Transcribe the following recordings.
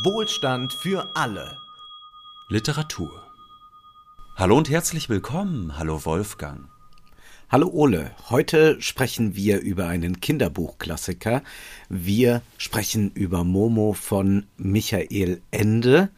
Wohlstand für alle. Literatur. Hallo und herzlich willkommen. Hallo Wolfgang. Hallo Ole, heute sprechen wir über einen Kinderbuchklassiker. Wir sprechen über Momo von Michael Ende.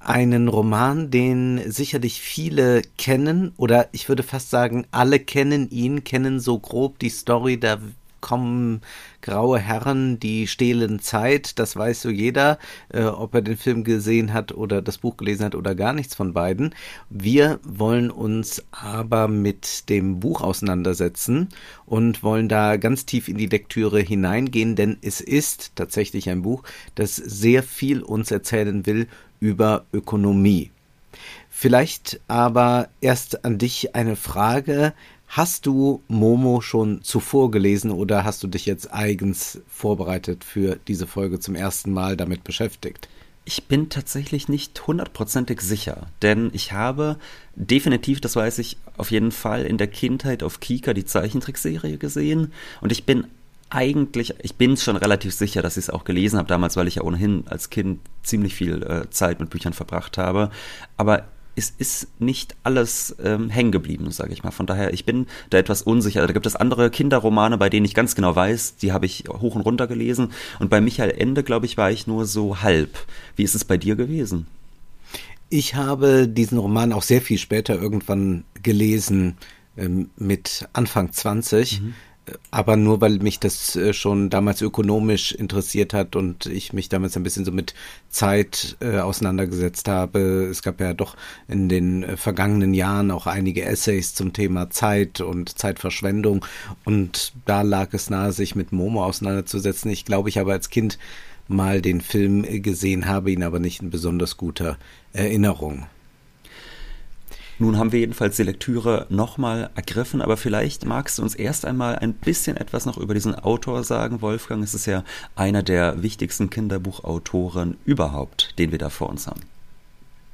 Einen Roman, den sicherlich viele kennen, oder ich würde fast sagen, alle kennen ihn, kennen so grob die Story, da kommen graue Herren, die stehlen Zeit, das weiß so jeder, äh, ob er den Film gesehen hat oder das Buch gelesen hat oder gar nichts von beiden. Wir wollen uns aber mit dem Buch auseinandersetzen und wollen da ganz tief in die Lektüre hineingehen, denn es ist tatsächlich ein Buch, das sehr viel uns erzählen will über Ökonomie. Vielleicht aber erst an dich eine Frage. Hast du Momo schon zuvor gelesen oder hast du dich jetzt eigens vorbereitet für diese Folge zum ersten Mal damit beschäftigt? Ich bin tatsächlich nicht hundertprozentig sicher, denn ich habe definitiv, das weiß ich auf jeden Fall, in der Kindheit auf Kika die Zeichentrickserie gesehen und ich bin eigentlich, ich bin schon relativ sicher, dass ich es auch gelesen habe damals, weil ich ja ohnehin als Kind ziemlich viel äh, Zeit mit Büchern verbracht habe. Aber es ist nicht alles ähm, hängen geblieben, sage ich mal. Von daher, ich bin da etwas unsicher. Da gibt es andere Kinderromane, bei denen ich ganz genau weiß, die habe ich hoch und runter gelesen. Und bei Michael Ende, glaube ich, war ich nur so halb. Wie ist es bei dir gewesen? Ich habe diesen Roman auch sehr viel später irgendwann gelesen, ähm, mit Anfang 20. Mhm aber nur weil mich das äh, schon damals ökonomisch interessiert hat und ich mich damals ein bisschen so mit Zeit äh, auseinandergesetzt habe. Es gab ja doch in den äh, vergangenen Jahren auch einige Essays zum Thema Zeit und Zeitverschwendung und da lag es nahe, sich mit Momo auseinanderzusetzen. Ich glaube, ich habe als Kind mal den Film gesehen, habe ihn aber nicht in besonders guter Erinnerung. Nun haben wir jedenfalls die Lektüre nochmal ergriffen, aber vielleicht magst du uns erst einmal ein bisschen etwas noch über diesen Autor sagen, Wolfgang. Es ist ja einer der wichtigsten Kinderbuchautoren überhaupt, den wir da vor uns haben.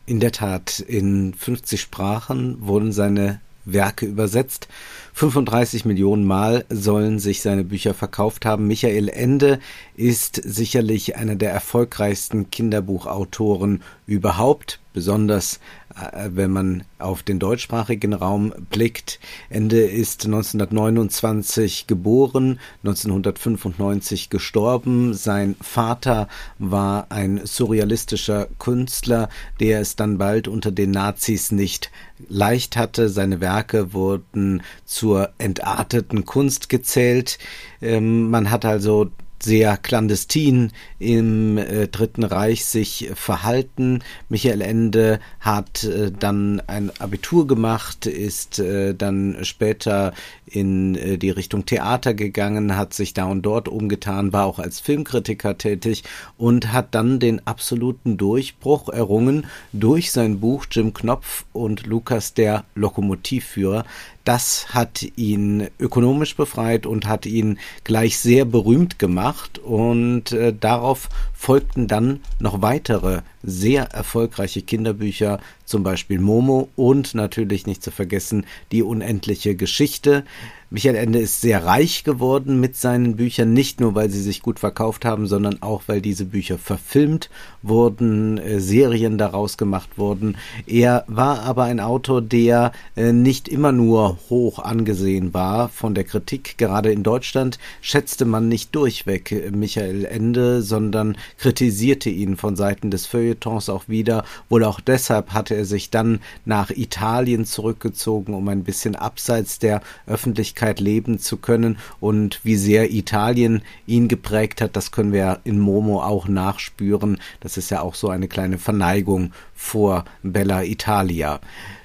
In der Tat, in 50 Sprachen wurden seine Werke übersetzt. 35 Millionen Mal sollen sich seine Bücher verkauft haben. Michael Ende ist sicherlich einer der erfolgreichsten Kinderbuchautoren überhaupt, besonders äh, wenn man auf den deutschsprachigen Raum blickt. Ende ist 1929 geboren, 1995 gestorben. Sein Vater war ein surrealistischer Künstler, der es dann bald unter den Nazis nicht leicht hatte. Seine Werke wurden zur entarteten Kunst gezählt. Ähm, man hat also sehr clandestin im äh, Dritten Reich sich verhalten. Michael Ende hat äh, dann ein Abitur gemacht, ist äh, dann später in äh, die Richtung Theater gegangen, hat sich da und dort umgetan, war auch als Filmkritiker tätig und hat dann den absoluten Durchbruch errungen durch sein Buch Jim Knopf und Lukas der Lokomotivführer. Das hat ihn ökonomisch befreit und hat ihn gleich sehr berühmt gemacht. Und äh, darauf folgten dann noch weitere sehr erfolgreiche Kinderbücher, zum Beispiel Momo und natürlich nicht zu vergessen die unendliche Geschichte. Michael Ende ist sehr reich geworden mit seinen Büchern, nicht nur weil sie sich gut verkauft haben, sondern auch weil diese Bücher verfilmt wurden, äh, Serien daraus gemacht wurden. Er war aber ein Autor, der äh, nicht immer nur hoch angesehen war von der Kritik. Gerade in Deutschland schätzte man nicht durchweg äh, Michael Ende, sondern kritisierte ihn von Seiten des Feuilletons auch wieder. Wohl auch deshalb hatte er sich dann nach Italien zurückgezogen, um ein bisschen abseits der Öffentlichkeit leben zu können und wie sehr Italien ihn geprägt hat, das können wir in Momo auch nachspüren. Das ist ja auch so eine kleine Verneigung vor Bella Italia.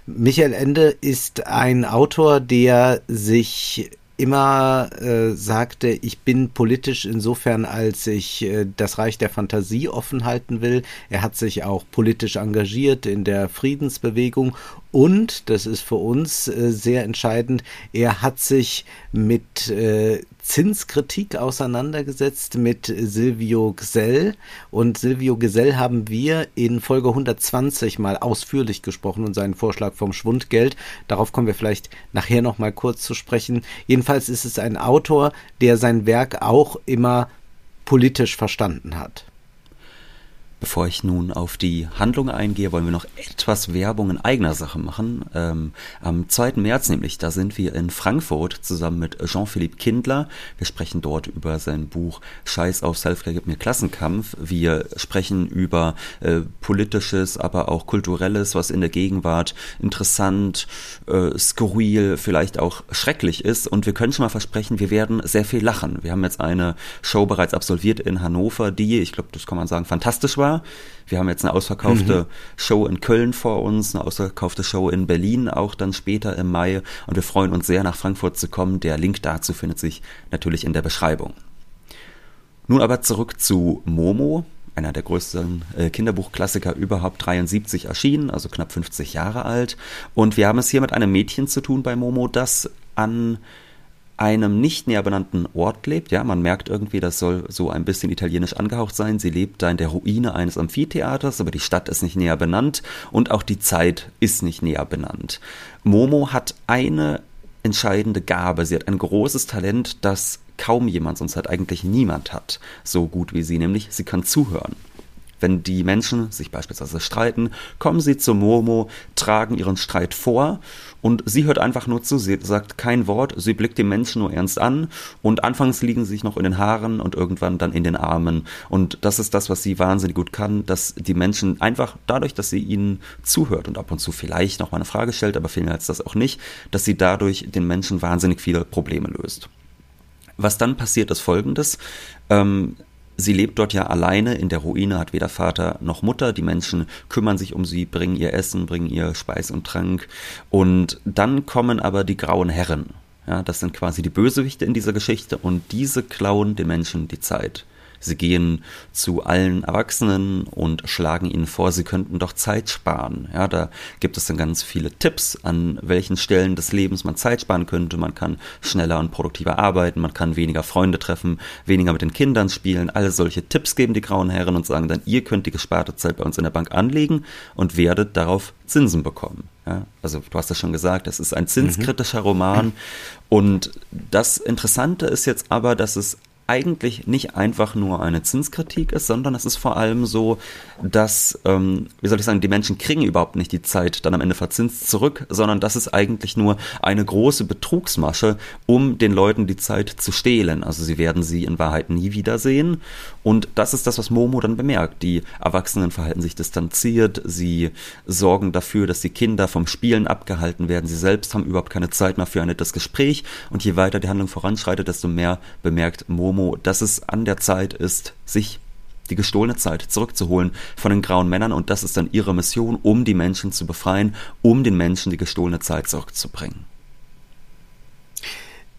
Michael Ende ist ein Autor, der sich immer äh, sagte, ich bin politisch insofern, als ich äh, das Reich der Fantasie offen halten will. Er hat sich auch politisch engagiert in der Friedensbewegung und, das ist für uns äh, sehr entscheidend, er hat sich mit äh, Zinskritik auseinandergesetzt mit Silvio Gesell. Und Silvio Gesell haben wir in Folge 120 mal ausführlich gesprochen und seinen Vorschlag vom Schwundgeld. Darauf kommen wir vielleicht nachher noch mal kurz zu sprechen. Jedenfalls ist es ein Autor, der sein Werk auch immer politisch verstanden hat. Bevor ich nun auf die Handlung eingehe, wollen wir noch etwas Werbung in eigener Sache machen. Ähm, am 2. März nämlich, da sind wir in Frankfurt zusammen mit Jean-Philippe Kindler. Wir sprechen dort über sein Buch Scheiß auf Selfcare gibt mir Klassenkampf. Wir sprechen über äh, politisches, aber auch kulturelles, was in der Gegenwart interessant, äh, skurril, vielleicht auch schrecklich ist. Und wir können schon mal versprechen, wir werden sehr viel lachen. Wir haben jetzt eine Show bereits absolviert in Hannover, die, ich glaube, das kann man sagen, fantastisch war war. Wir haben jetzt eine ausverkaufte mhm. Show in Köln vor uns, eine ausverkaufte Show in Berlin auch dann später im Mai und wir freuen uns sehr nach Frankfurt zu kommen. Der Link dazu findet sich natürlich in der Beschreibung. Nun aber zurück zu Momo, einer der größten äh, Kinderbuchklassiker überhaupt, 73 erschienen, also knapp 50 Jahre alt. Und wir haben es hier mit einem Mädchen zu tun bei Momo, das an einem nicht näher benannten Ort lebt. Ja, man merkt irgendwie, das soll so ein bisschen italienisch angehaucht sein. Sie lebt da in der Ruine eines Amphitheaters, aber die Stadt ist nicht näher benannt und auch die Zeit ist nicht näher benannt. Momo hat eine entscheidende Gabe. Sie hat ein großes Talent, das kaum jemand, sonst hat eigentlich niemand hat, so gut wie sie, nämlich sie kann zuhören. Wenn die Menschen sich beispielsweise streiten, kommen sie zu Momo, tragen ihren Streit vor und sie hört einfach nur zu. Sie sagt kein Wort, sie blickt den Menschen nur ernst an und anfangs liegen sie sich noch in den Haaren und irgendwann dann in den Armen. Und das ist das, was sie wahnsinnig gut kann, dass die Menschen einfach dadurch, dass sie ihnen zuhört und ab und zu vielleicht noch mal eine Frage stellt, aber vielmehr als das auch nicht, dass sie dadurch den Menschen wahnsinnig viele Probleme löst. Was dann passiert, ist folgendes. Ähm, Sie lebt dort ja alleine in der Ruine, hat weder Vater noch Mutter. Die Menschen kümmern sich um sie, bringen ihr Essen, bringen ihr Speis und Trank. Und dann kommen aber die grauen Herren. Ja, das sind quasi die Bösewichte in dieser Geschichte und diese klauen den Menschen die Zeit. Sie gehen zu allen Erwachsenen und schlagen ihnen vor, sie könnten doch Zeit sparen. Ja, da gibt es dann ganz viele Tipps, an welchen Stellen des Lebens man Zeit sparen könnte. Man kann schneller und produktiver arbeiten, man kann weniger Freunde treffen, weniger mit den Kindern spielen. Alle solche Tipps geben die grauen Herren und sagen dann, ihr könnt die gesparte Zeit bei uns in der Bank anlegen und werdet darauf Zinsen bekommen. Ja, also du hast das schon gesagt, das ist ein zinskritischer Roman. Und das Interessante ist jetzt aber, dass es eigentlich nicht einfach nur eine Zinskritik ist, sondern es ist vor allem so, dass, ähm, wie soll ich sagen, die Menschen kriegen überhaupt nicht die Zeit dann am Ende verzinst zurück, sondern das ist eigentlich nur eine große Betrugsmasche, um den Leuten die Zeit zu stehlen. Also sie werden sie in Wahrheit nie wiedersehen. Und das ist das, was Momo dann bemerkt. Die Erwachsenen verhalten sich distanziert, sie sorgen dafür, dass die Kinder vom Spielen abgehalten werden. Sie selbst haben überhaupt keine Zeit mehr für ein nettes Gespräch. Und je weiter die Handlung voranschreitet, desto mehr bemerkt Momo, Momo, dass es an der Zeit ist, sich die gestohlene Zeit zurückzuholen von den grauen Männern und das ist dann ihre Mission, um die Menschen zu befreien, um den Menschen die gestohlene Zeit zurückzubringen.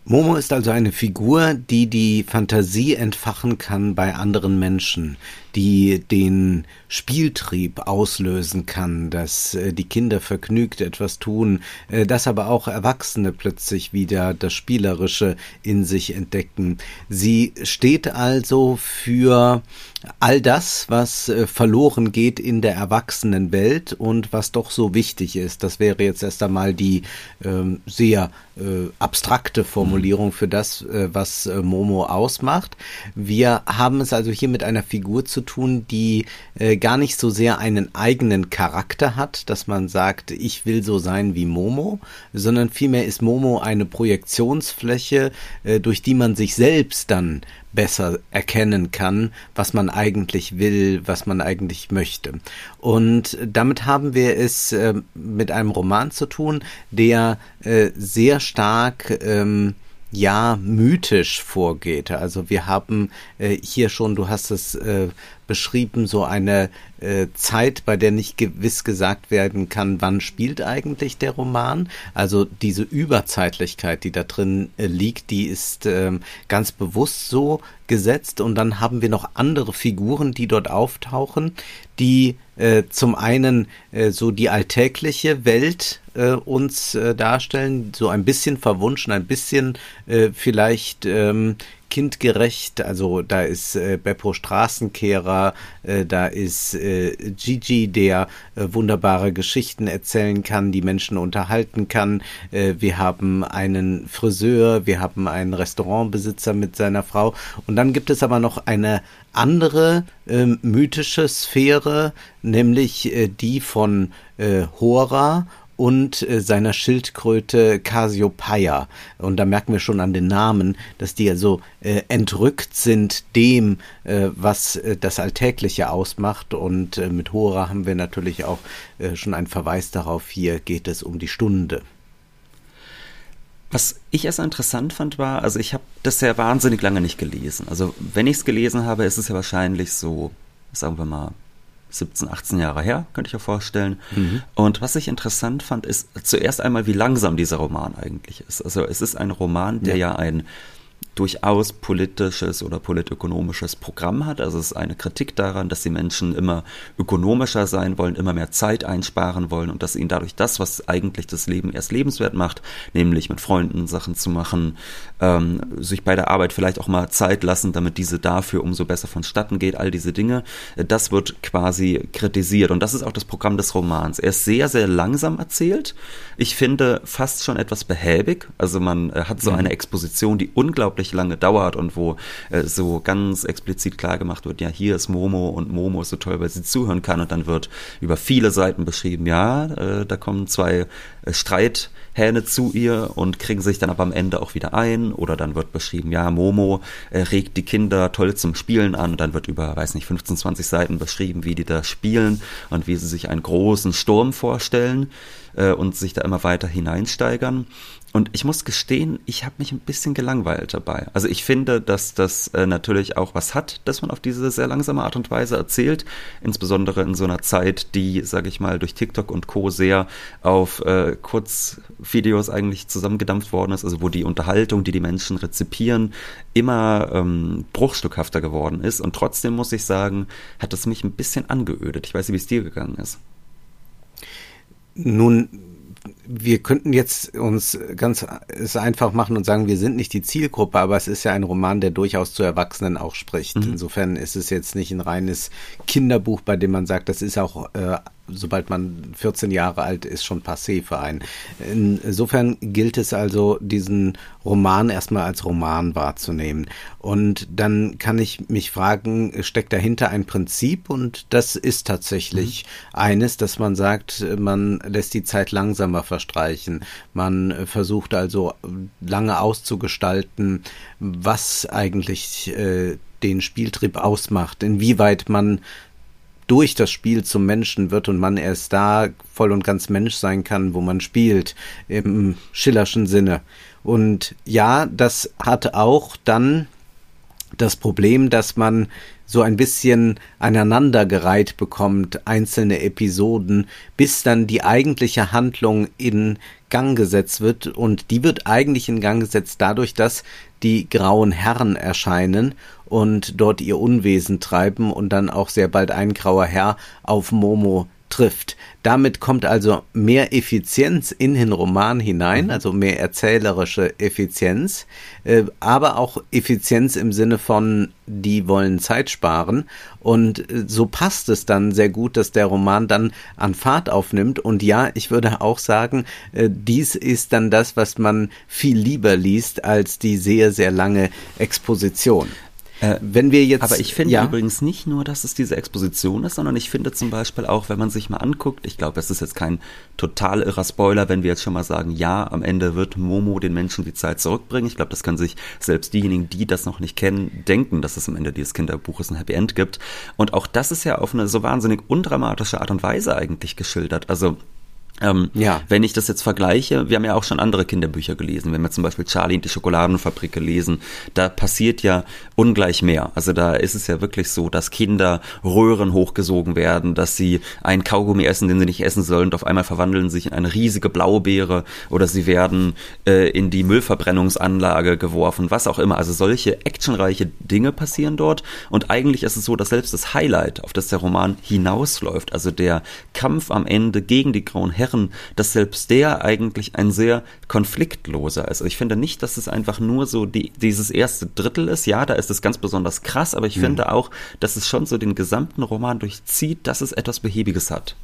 Momo ist also eine Figur, die die Fantasie entfachen kann bei anderen Menschen, die den Spieltrieb auslösen kann, dass äh, die Kinder vergnügt etwas tun, äh, dass aber auch Erwachsene plötzlich wieder das Spielerische in sich entdecken. Sie steht also für all das, was äh, verloren geht in der Erwachsenenwelt und was doch so wichtig ist. Das wäre jetzt erst einmal die ähm, sehr abstrakte Formulierung für das, was Momo ausmacht. Wir haben es also hier mit einer Figur zu tun, die äh, gar nicht so sehr einen eigenen Charakter hat, dass man sagt, ich will so sein wie Momo, sondern vielmehr ist Momo eine Projektionsfläche, äh, durch die man sich selbst dann besser erkennen kann, was man eigentlich will, was man eigentlich möchte. Und damit haben wir es äh, mit einem Roman zu tun, der äh, sehr stark ähm, ja mythisch vorgeht. Also wir haben äh, hier schon, du hast es äh, beschrieben, so eine äh, Zeit, bei der nicht gewiss gesagt werden kann, wann spielt eigentlich der Roman. Also diese Überzeitlichkeit, die da drin äh, liegt, die ist äh, ganz bewusst so gesetzt. Und dann haben wir noch andere Figuren, die dort auftauchen, die äh, zum einen äh, so die alltägliche Welt äh, uns äh, darstellen, so ein bisschen verwunschen, ein bisschen äh, vielleicht ähm, kindgerecht. Also da ist äh, Beppo Straßenkehrer, äh, da ist äh, Gigi, der äh, wunderbare Geschichten erzählen kann, die Menschen unterhalten kann. Äh, wir haben einen Friseur, wir haben einen Restaurantbesitzer mit seiner Frau. Und dann gibt es aber noch eine andere äh, mythische Sphäre, nämlich äh, die von Hora und äh, seiner Schildkröte Cassiopeia. Und da merken wir schon an den Namen, dass die also äh, entrückt sind dem, äh, was äh, das Alltägliche ausmacht. Und äh, mit Hora haben wir natürlich auch äh, schon einen Verweis darauf, hier geht es um die Stunde. Was ich erst interessant fand, war, also ich habe das ja wahnsinnig lange nicht gelesen. Also wenn ich es gelesen habe, ist es ja wahrscheinlich so, sagen wir mal, 17, 18 Jahre her, könnte ich mir vorstellen. Mhm. Und was ich interessant fand, ist zuerst einmal, wie langsam dieser Roman eigentlich ist. Also es ist ein Roman, der ja, ja ein durchaus politisches oder politökonomisches Programm hat. Also es ist eine Kritik daran, dass die Menschen immer ökonomischer sein wollen, immer mehr Zeit einsparen wollen und dass ihnen dadurch das, was eigentlich das Leben erst lebenswert macht, nämlich mit Freunden Sachen zu machen, ähm, sich bei der Arbeit vielleicht auch mal Zeit lassen, damit diese dafür umso besser vonstatten geht, all diese Dinge, das wird quasi kritisiert und das ist auch das Programm des Romans. Er ist sehr, sehr langsam erzählt. Ich finde fast schon etwas behäbig. Also man äh, hat so mhm. eine Exposition, die unglaublich unglaublich lange dauert und wo äh, so ganz explizit klar gemacht wird, ja, hier ist Momo und Momo ist so toll, weil sie zuhören kann. Und dann wird über viele Seiten beschrieben, ja, äh, da kommen zwei äh, Streithähne zu ihr und kriegen sich dann aber am Ende auch wieder ein oder dann wird beschrieben, ja, Momo äh, regt die Kinder toll zum Spielen an und dann wird über, weiß nicht, 15, 20 Seiten beschrieben, wie die da spielen und wie sie sich einen großen Sturm vorstellen äh, und sich da immer weiter hineinsteigern. Und ich muss gestehen, ich habe mich ein bisschen gelangweilt dabei. Also ich finde, dass das äh, natürlich auch was hat, dass man auf diese sehr langsame Art und Weise erzählt, insbesondere in so einer Zeit, die, sage ich mal, durch TikTok und Co. sehr auf äh, Kurzvideos eigentlich zusammengedampft worden ist, also wo die Unterhaltung, die die Menschen rezipieren, immer ähm, bruchstückhafter geworden ist. Und trotzdem muss ich sagen, hat es mich ein bisschen angeödet. Ich weiß nicht, wie es dir gegangen ist. Nun wir könnten jetzt uns ganz es einfach machen und sagen, wir sind nicht die Zielgruppe, aber es ist ja ein Roman, der durchaus zu Erwachsenen auch spricht. Mhm. Insofern ist es jetzt nicht ein reines Kinderbuch, bei dem man sagt, das ist auch äh, sobald man 14 Jahre alt ist, schon passé für einen. Insofern gilt es also, diesen Roman erstmal als Roman wahrzunehmen. Und dann kann ich mich fragen, steckt dahinter ein Prinzip? Und das ist tatsächlich mhm. eines, dass man sagt, man lässt die Zeit langsamer verstreichen. Man versucht also lange auszugestalten, was eigentlich äh, den Spieltrieb ausmacht, inwieweit man durch das Spiel zum Menschen wird und man erst da voll und ganz Mensch sein kann, wo man spielt, im Schillerschen Sinne. Und ja, das hat auch dann das Problem, dass man so ein bisschen aneinandergereiht bekommt, einzelne Episoden, bis dann die eigentliche Handlung in Gang gesetzt wird. Und die wird eigentlich in Gang gesetzt dadurch, dass die grauen Herren erscheinen und dort ihr Unwesen treiben und dann auch sehr bald ein grauer Herr auf Momo trifft. Damit kommt also mehr Effizienz in den Roman hinein, mhm. also mehr erzählerische Effizienz, äh, aber auch Effizienz im Sinne von, die wollen Zeit sparen. Und äh, so passt es dann sehr gut, dass der Roman dann an Fahrt aufnimmt. Und ja, ich würde auch sagen, äh, dies ist dann das, was man viel lieber liest als die sehr, sehr lange Exposition. Äh, wenn wir jetzt, aber ich finde ja. übrigens nicht nur, dass es diese Exposition ist, sondern ich finde zum Beispiel auch, wenn man sich mal anguckt, ich glaube, es ist jetzt kein total irrer Spoiler, wenn wir jetzt schon mal sagen, ja, am Ende wird Momo den Menschen die Zeit zurückbringen. Ich glaube, das können sich selbst diejenigen, die das noch nicht kennen, denken, dass es am Ende dieses Kinderbuches ein Happy End gibt. Und auch das ist ja auf eine so wahnsinnig undramatische Art und Weise eigentlich geschildert. Also ähm, ja. Wenn ich das jetzt vergleiche, wir haben ja auch schon andere Kinderbücher gelesen, wenn wir zum Beispiel Charlie und die Schokoladenfabrik lesen, da passiert ja ungleich mehr. Also da ist es ja wirklich so, dass Kinder Röhren hochgesogen werden, dass sie einen Kaugummi essen, den sie nicht essen sollen und auf einmal verwandeln sich in eine riesige Blaubeere oder sie werden äh, in die Müllverbrennungsanlage geworfen, was auch immer. Also solche actionreiche Dinge passieren dort und eigentlich ist es so, dass selbst das Highlight, auf das der Roman hinausläuft, also der Kampf am Ende gegen die grauen Herren, erklären, dass selbst der eigentlich ein sehr konfliktloser ist. Also ich finde nicht, dass es einfach nur so die, dieses erste Drittel ist. Ja, da ist es ganz besonders krass, aber ich mhm. finde auch, dass es schon so den gesamten Roman durchzieht, dass es etwas Behäbiges hat.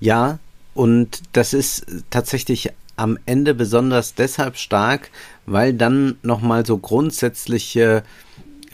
Ja, und das ist tatsächlich am Ende besonders deshalb stark, weil dann nochmal so grundsätzliche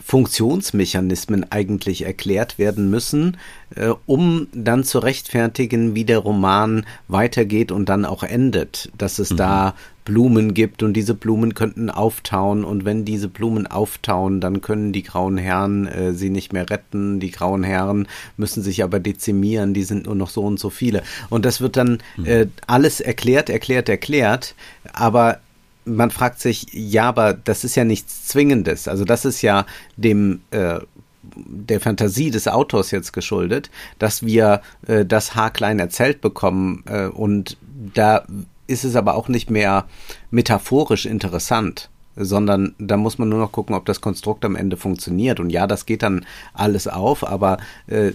Funktionsmechanismen eigentlich erklärt werden müssen, äh, um dann zu rechtfertigen, wie der Roman weitergeht und dann auch endet. Dass es mhm. da Blumen gibt und diese Blumen könnten auftauen und wenn diese Blumen auftauen, dann können die grauen Herren äh, sie nicht mehr retten. Die grauen Herren müssen sich aber dezimieren, die sind nur noch so und so viele. Und das wird dann mhm. äh, alles erklärt, erklärt, erklärt, aber man fragt sich, ja, aber das ist ja nichts Zwingendes. Also das ist ja dem äh, der Fantasie des Autors jetzt geschuldet, dass wir äh, das haarklein erzählt bekommen äh, und da ist es aber auch nicht mehr metaphorisch interessant sondern da muss man nur noch gucken, ob das Konstrukt am Ende funktioniert. Und ja, das geht dann alles auf, aber äh,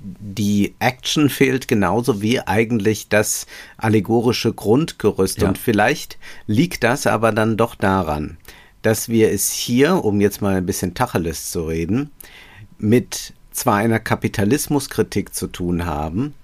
die Action fehlt genauso wie eigentlich das allegorische Grundgerüst. Ja. Und vielleicht liegt das aber dann doch daran, dass wir es hier, um jetzt mal ein bisschen Tacheles zu reden, mit zwar einer Kapitalismuskritik zu tun haben,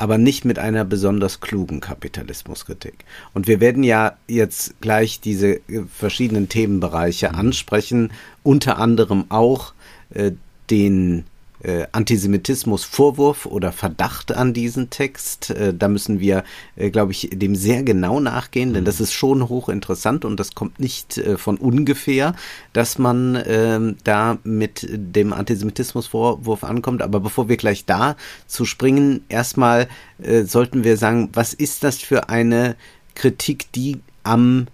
aber nicht mit einer besonders klugen Kapitalismuskritik. Und wir werden ja jetzt gleich diese äh, verschiedenen Themenbereiche mhm. ansprechen, unter anderem auch äh, den äh, Antisemitismus-Vorwurf oder Verdacht an diesen Text. Äh, da müssen wir, äh, glaube ich, dem sehr genau nachgehen, denn mhm. das ist schon hochinteressant und das kommt nicht äh, von ungefähr, dass man ähm, da mit dem Antisemitismus-Vorwurf ankommt. Aber bevor wir gleich da zu springen, erstmal äh, sollten wir sagen, was ist das für eine Kritik, die am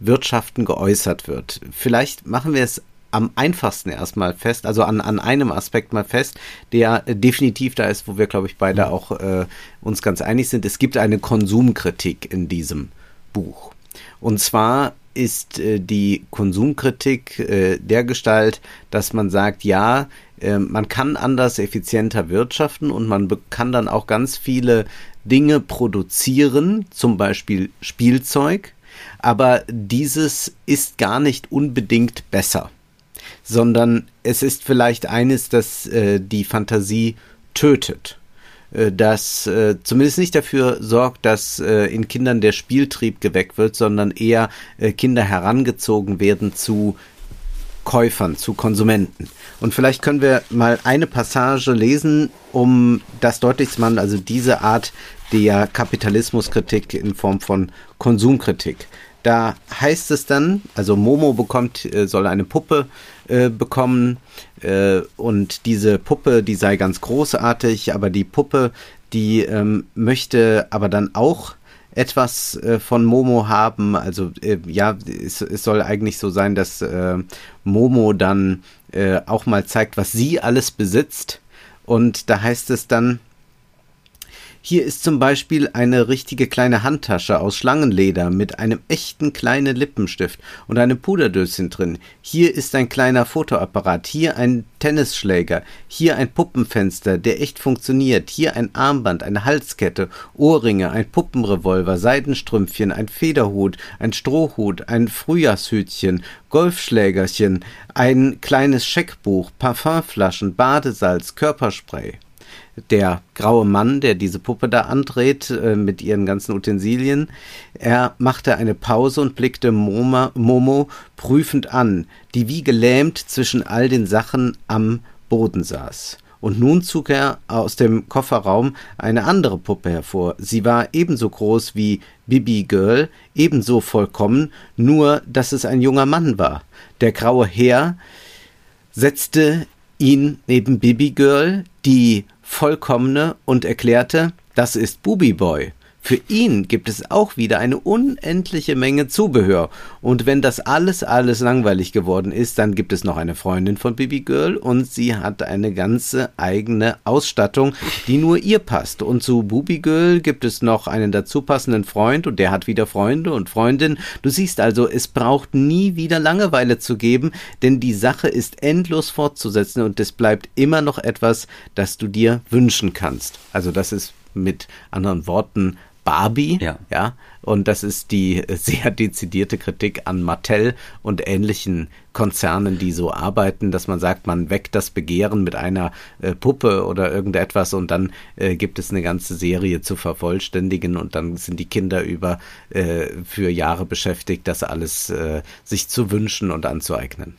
Wirtschaften geäußert wird. Vielleicht machen wir es am einfachsten erstmal fest, also an, an einem Aspekt mal fest, der definitiv da ist, wo wir, glaube ich, beide mhm. auch äh, uns ganz einig sind. Es gibt eine Konsumkritik in diesem Buch. Und zwar ist äh, die Konsumkritik äh, der Gestalt, dass man sagt, ja, äh, man kann anders effizienter wirtschaften und man kann dann auch ganz viele Dinge produzieren, zum Beispiel Spielzeug, aber dieses ist gar nicht unbedingt besser sondern es ist vielleicht eines, das äh, die Fantasie tötet äh, das äh, zumindest nicht dafür sorgt, dass äh, in Kindern der Spieltrieb geweckt wird, sondern eher äh, Kinder herangezogen werden zu Käufern, zu Konsumenten. Und vielleicht können wir mal eine Passage lesen, um das deutlich zu machen, also diese Art der Kapitalismuskritik in Form von Konsumkritik. Da heißt es dann, also Momo bekommt, äh, soll eine Puppe äh, bekommen äh, und diese Puppe, die sei ganz großartig, aber die Puppe, die ähm, möchte aber dann auch etwas äh, von Momo haben. Also äh, ja, es, es, soll eigentlich so sein, dass äh, Momo dann äh, auch mal zeigt, was sie alles besitzt. Und da heißt es dann, hier ist zum Beispiel eine richtige kleine Handtasche aus Schlangenleder mit einem echten kleinen Lippenstift und einem Puderdöschen drin. Hier ist ein kleiner Fotoapparat, hier ein Tennisschläger, hier ein Puppenfenster, der echt funktioniert, hier ein Armband, eine Halskette, Ohrringe, ein Puppenrevolver, Seidenstrümpfchen, ein Federhut, ein Strohhut, ein Frühjahrshütchen, Golfschlägerchen, ein kleines Scheckbuch, Parfümflaschen, Badesalz, Körperspray der graue Mann, der diese Puppe da andreht äh, mit ihren ganzen Utensilien, er machte eine Pause und blickte Moma, Momo prüfend an, die wie gelähmt zwischen all den Sachen am Boden saß. Und nun zog er aus dem Kofferraum eine andere Puppe hervor. Sie war ebenso groß wie Bibi Girl, ebenso vollkommen, nur dass es ein junger Mann war. Der graue Herr setzte ihn neben Bibi Girl, die vollkommene und erklärte, das ist Booby Boy. Für ihn gibt es auch wieder eine unendliche Menge Zubehör. Und wenn das alles, alles langweilig geworden ist, dann gibt es noch eine Freundin von Bibi Girl und sie hat eine ganze eigene Ausstattung, die nur ihr passt. Und zu Bubi Girl gibt es noch einen dazu passenden Freund und der hat wieder Freunde und Freundinnen. Du siehst also, es braucht nie wieder Langeweile zu geben, denn die Sache ist endlos fortzusetzen und es bleibt immer noch etwas, das du dir wünschen kannst. Also das ist mit anderen Worten Barbie. Ja. ja. Und das ist die sehr dezidierte Kritik an Mattel und ähnlichen Konzernen, die so arbeiten, dass man sagt, man weckt das Begehren mit einer äh, Puppe oder irgendetwas und dann äh, gibt es eine ganze Serie zu vervollständigen und dann sind die Kinder über äh, für Jahre beschäftigt, das alles äh, sich zu wünschen und anzueignen.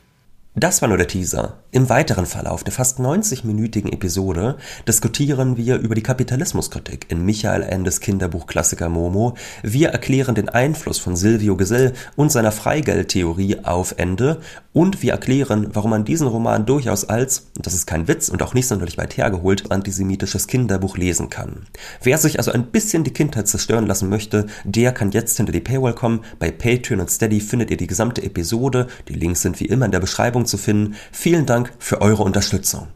Das war nur der Teaser. Im weiteren Verlauf der fast 90-minütigen Episode diskutieren wir über die Kapitalismuskritik in Michael Endes Kinderbuchklassiker Momo. Wir erklären den Einfluss von Silvio Gesell und seiner Freigeldtheorie auf Ende und wir erklären, warum man diesen Roman durchaus als, und das ist kein Witz und auch nicht sonderlich weit hergeholt, antisemitisches Kinderbuch lesen kann. Wer sich also ein bisschen die Kindheit zerstören lassen möchte, der kann jetzt hinter die Paywall kommen. Bei Patreon und Steady findet ihr die gesamte Episode. Die Links sind wie immer in der Beschreibung zu finden. Vielen Dank für eure Unterstützung.